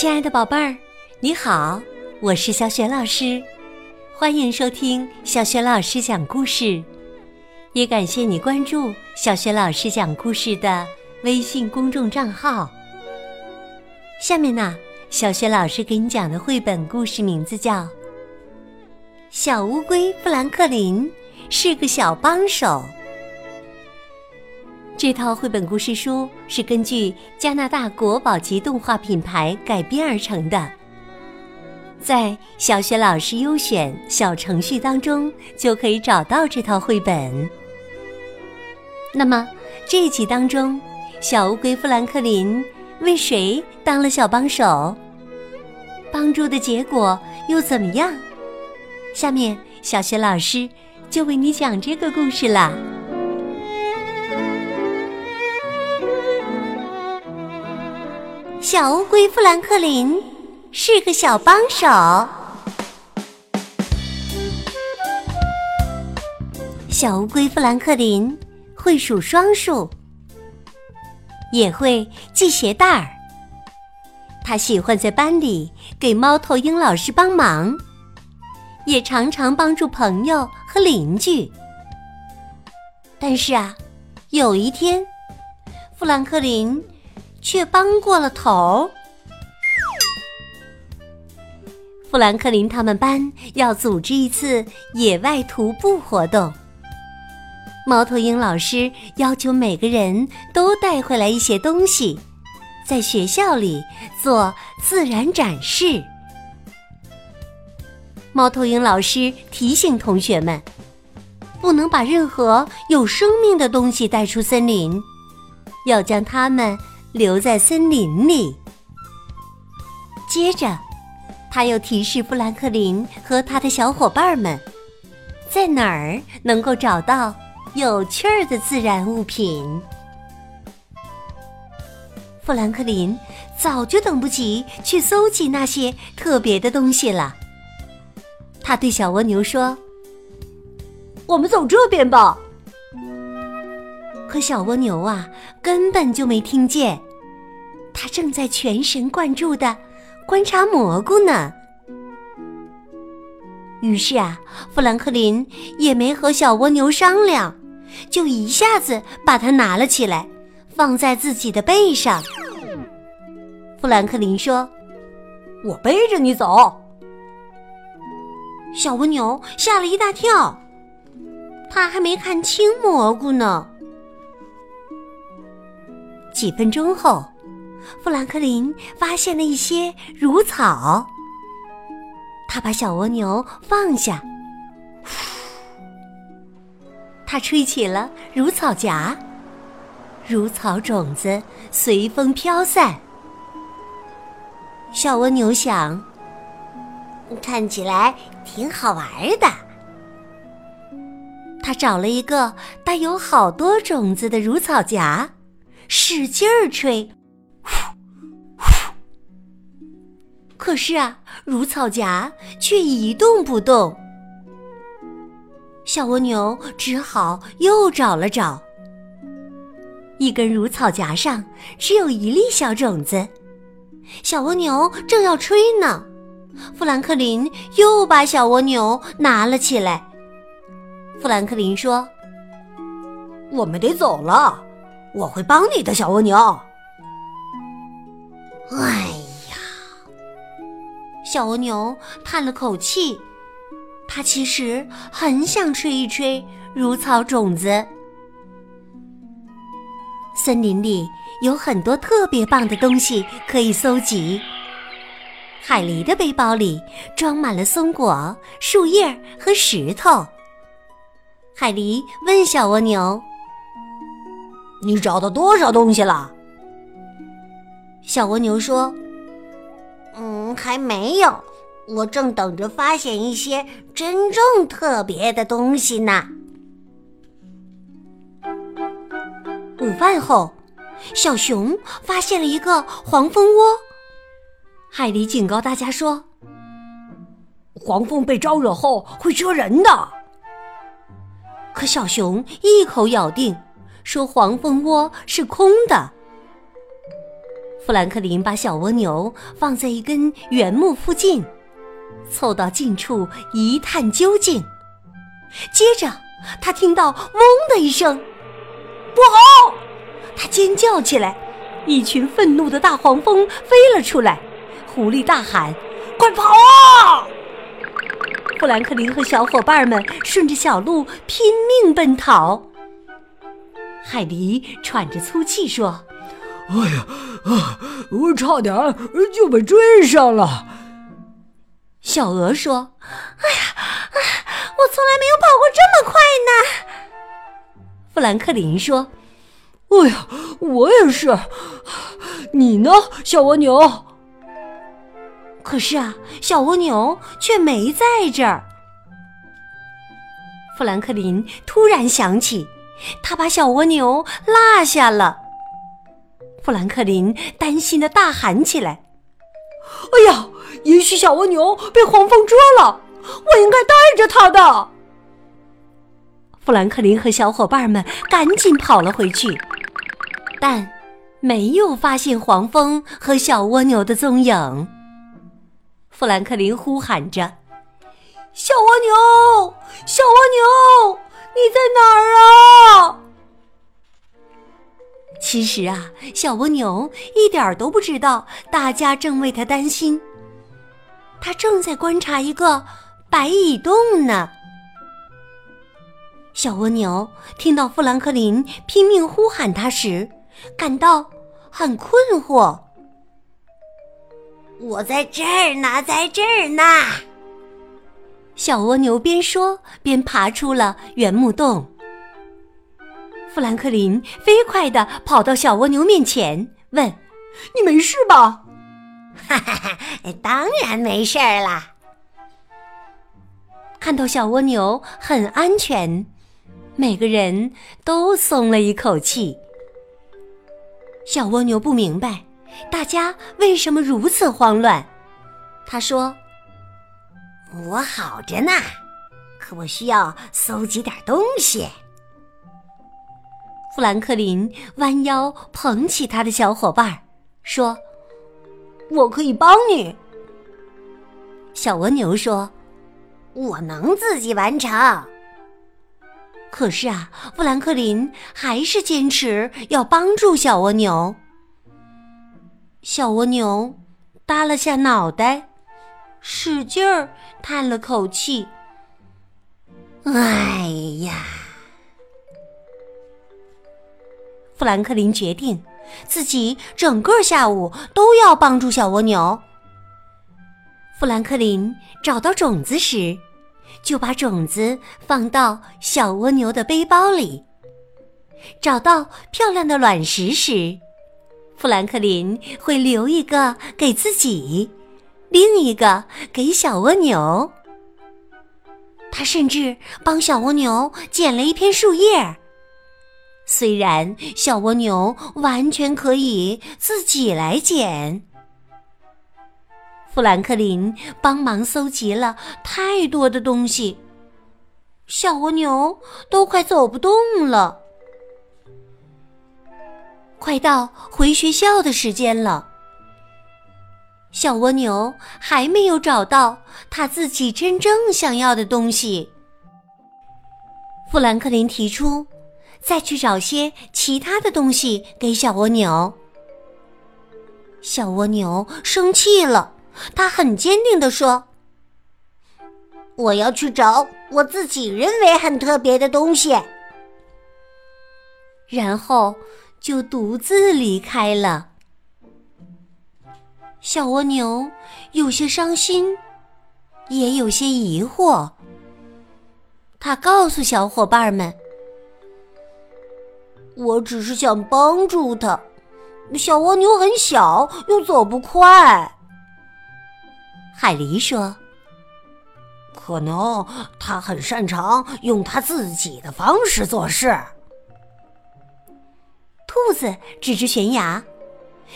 亲爱的宝贝儿，你好，我是小雪老师，欢迎收听小雪老师讲故事，也感谢你关注小雪老师讲故事的微信公众账号。下面呢，小雪老师给你讲的绘本故事名字叫《小乌龟富兰克林是个小帮手》。这套绘本故事书是根据加拿大国宝级动画品牌改编而成的，在小学老师优选小程序当中就可以找到这套绘本。那么这一集当中，小乌龟富兰克林为谁当了小帮手？帮助的结果又怎么样？下面小学老师就为你讲这个故事啦。小乌龟富兰克林是个小帮手。小乌龟富兰克林会数双数，也会系鞋带儿。他喜欢在班里给猫头鹰老师帮忙，也常常帮助朋友和邻居。但是啊，有一天，富兰克林。却帮过了头。富兰克林他们班要组织一次野外徒步活动，猫头鹰老师要求每个人都带回来一些东西，在学校里做自然展示。猫头鹰老师提醒同学们，不能把任何有生命的东西带出森林，要将它们。留在森林里。接着，他又提示富兰克林和他的小伙伴们，在哪儿能够找到有趣儿的自然物品。富兰克林早就等不及去搜集那些特别的东西了。他对小蜗牛说：“我们走这边吧。”可小蜗牛啊，根本就没听见，它正在全神贯注的观察蘑菇呢。于是啊，富兰克林也没和小蜗牛商量，就一下子把它拿了起来，放在自己的背上。富兰克林说：“我背着你走。”小蜗牛吓了一大跳，它还没看清蘑菇呢。几分钟后，富兰克林发现了一些乳草。他把小蜗牛放下，他吹起了乳草荚，乳草种子随风飘散。小蜗牛想，看起来挺好玩的。他找了一个带有好多种子的乳草荚。使劲儿吹，呼呼！可是啊，如草荚却一动不动。小蜗牛只好又找了找，一根如草荚上只有一粒小种子。小蜗牛正要吹呢，富兰克林又把小蜗牛拿了起来。富兰克林说：“我们得走了。”我会帮你的，小蜗牛。哎呀，小蜗牛叹了口气，它其实很想吹一吹如草种子。森林里有很多特别棒的东西可以搜集。海狸的背包里装满了松果、树叶和石头。海狸问小蜗牛。你找到多少东西了？小蜗牛说：“嗯，还没有，我正等着发现一些真正特别的东西呢。”午饭后，小熊发现了一个黄蜂窝。海狸警告大家说：“黄蜂被招惹后会蛰人的。”可小熊一口咬定。说黄蜂窝是空的，富兰克林把小蜗牛放在一根原木附近，凑到近处一探究竟。接着，他听到“嗡”的一声，不好！他尖叫起来，一群愤怒的大黄蜂飞了出来。狐狸大喊：“快跑啊！”富兰克林和小伙伴们顺着小路拼命奔逃。海狸喘着粗气说：“哎呀，啊，我差点就被追上了。”小鹅说：“哎呀，我从来没有跑过这么快呢。”富兰克林说：“哎呀，我也是。你呢，小蜗牛？”可是啊，小蜗牛却没在这儿。富兰克林突然想起，他把小蜗牛落下了。富兰克林担心的大喊起来：“哎呀，也许小蜗牛被黄蜂捉了，我应该带着它的。”富兰克林和小伙伴们赶紧跑了回去，但没有发现黄蜂和小蜗牛的踪影。富兰克林呼喊着：“小蜗牛，小蜗牛，你在哪儿啊？”其实啊，小蜗牛一点都不知道大家正为它担心，它正在观察一个白蚁洞呢。小蜗牛听到富兰克林拼命呼喊它时，感到很困惑。我在这儿呢，在这儿呢。小蜗牛边说边爬出了原木洞。富兰克林飞快地跑到小蜗牛面前，问：“你没事吧？”“哈哈哈，当然没事儿啦。”看到小蜗牛很安全，每个人都松了一口气。小蜗牛不明白。大家为什么如此慌乱？他说：“我好着呢，可我需要搜集点东西。”富兰克林弯腰捧起他的小伙伴，说：“我可以帮你。”小蜗牛说：“我能自己完成。”可是啊，富兰克林还是坚持要帮助小蜗牛。小蜗牛耷拉下脑袋，使劲儿叹了口气。哎呀！富兰克林决定自己整个下午都要帮助小蜗牛。富兰克林找到种子时，就把种子放到小蜗牛的背包里；找到漂亮的卵石时，富兰克林会留一个给自己，另一个给小蜗牛。他甚至帮小蜗牛捡了一片树叶。虽然小蜗牛完全可以自己来捡，富兰克林帮忙搜集了太多的东西，小蜗牛都快走不动了。快到回学校的时间了，小蜗牛还没有找到他自己真正想要的东西。富兰克林提出再去找些其他的东西给小蜗牛。小蜗牛生气了，他很坚定地说：“我要去找我自己认为很特别的东西。”然后。就独自离开了。小蜗牛有些伤心，也有些疑惑。他告诉小伙伴们：“我只是想帮助他。小蜗牛很小，又走不快。”海狸说：“可能他很擅长用他自己的方式做事。”兔子指着悬崖，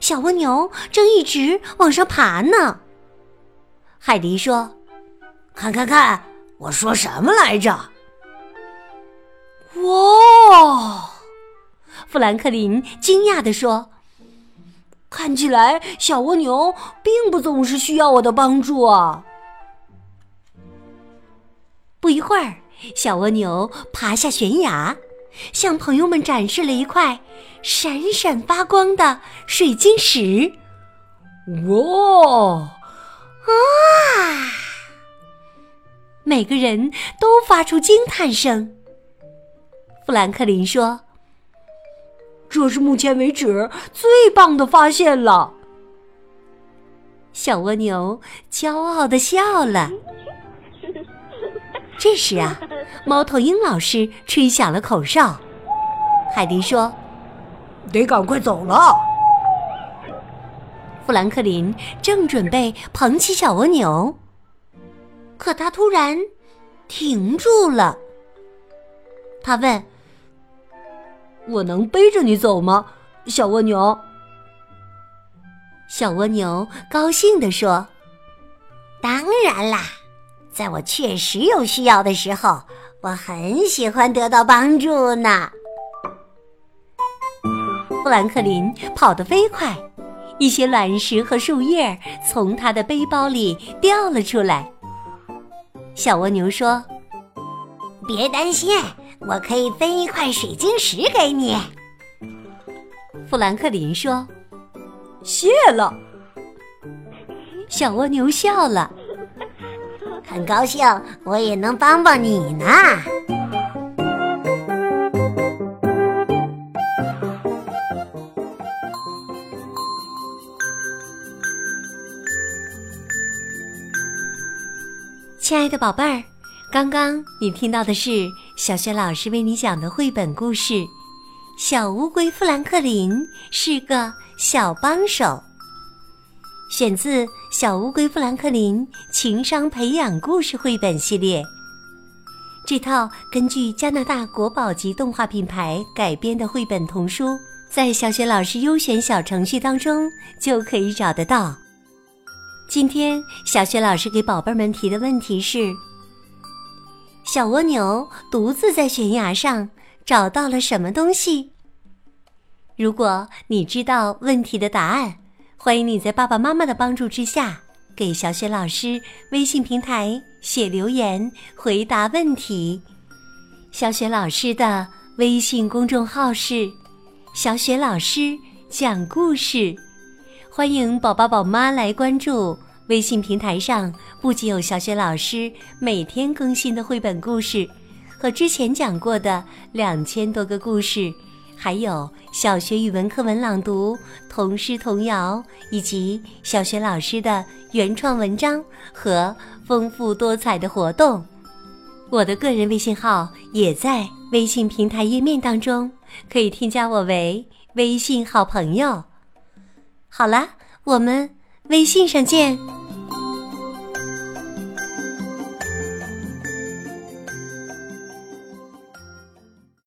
小蜗牛正一直往上爬呢。海迪说：“看看看，我说什么来着？”哇！富兰克林惊讶地说：“看起来小蜗牛并不总是需要我的帮助啊。不一会儿，小蜗牛爬下悬崖，向朋友们展示了一块闪闪发光的水晶石。哇！啊！每个人都发出惊叹声。富兰克林说：“这是目前为止最棒的发现了。”小蜗牛骄傲的笑了。这时啊，猫头鹰老师吹响了口哨。海迪说：“得赶快走了。”富兰克林正准备捧起小蜗牛，可他突然停住了。他问：“我能背着你走吗，小蜗牛？”小蜗牛高兴地说：“当然啦，在我确实有需要的时候，我很喜欢得到帮助呢。”富兰克林跑得飞快。一些卵石和树叶从他的背包里掉了出来。小蜗牛说：“别担心，我可以分一块水晶石给你。”富兰克林说：“谢了。”小蜗牛笑了，很高兴我也能帮帮你呢。亲爱的宝贝儿，刚刚你听到的是小学老师为你讲的绘本故事《小乌龟富兰克林是个小帮手》，选自《小乌龟富兰克林情商培养故事绘本系列》。这套根据加拿大国宝级动画品牌改编的绘本童书，在小雪老师优选小程序当中就可以找得到。今天，小雪老师给宝贝们提的问题是：小蜗牛独自在悬崖上找到了什么东西？如果你知道问题的答案，欢迎你在爸爸妈妈的帮助之下，给小雪老师微信平台写留言回答问题。小雪老师的微信公众号是“小雪老师讲故事”。欢迎宝宝宝妈来关注微信平台上，不仅有小雪老师每天更新的绘本故事，和之前讲过的两千多个故事，还有小学语文课文朗读、童诗童谣，以及小学老师的原创文章和丰富多彩的活动。我的个人微信号也在微信平台页面当中，可以添加我为微信好朋友。好了，我们微信上见。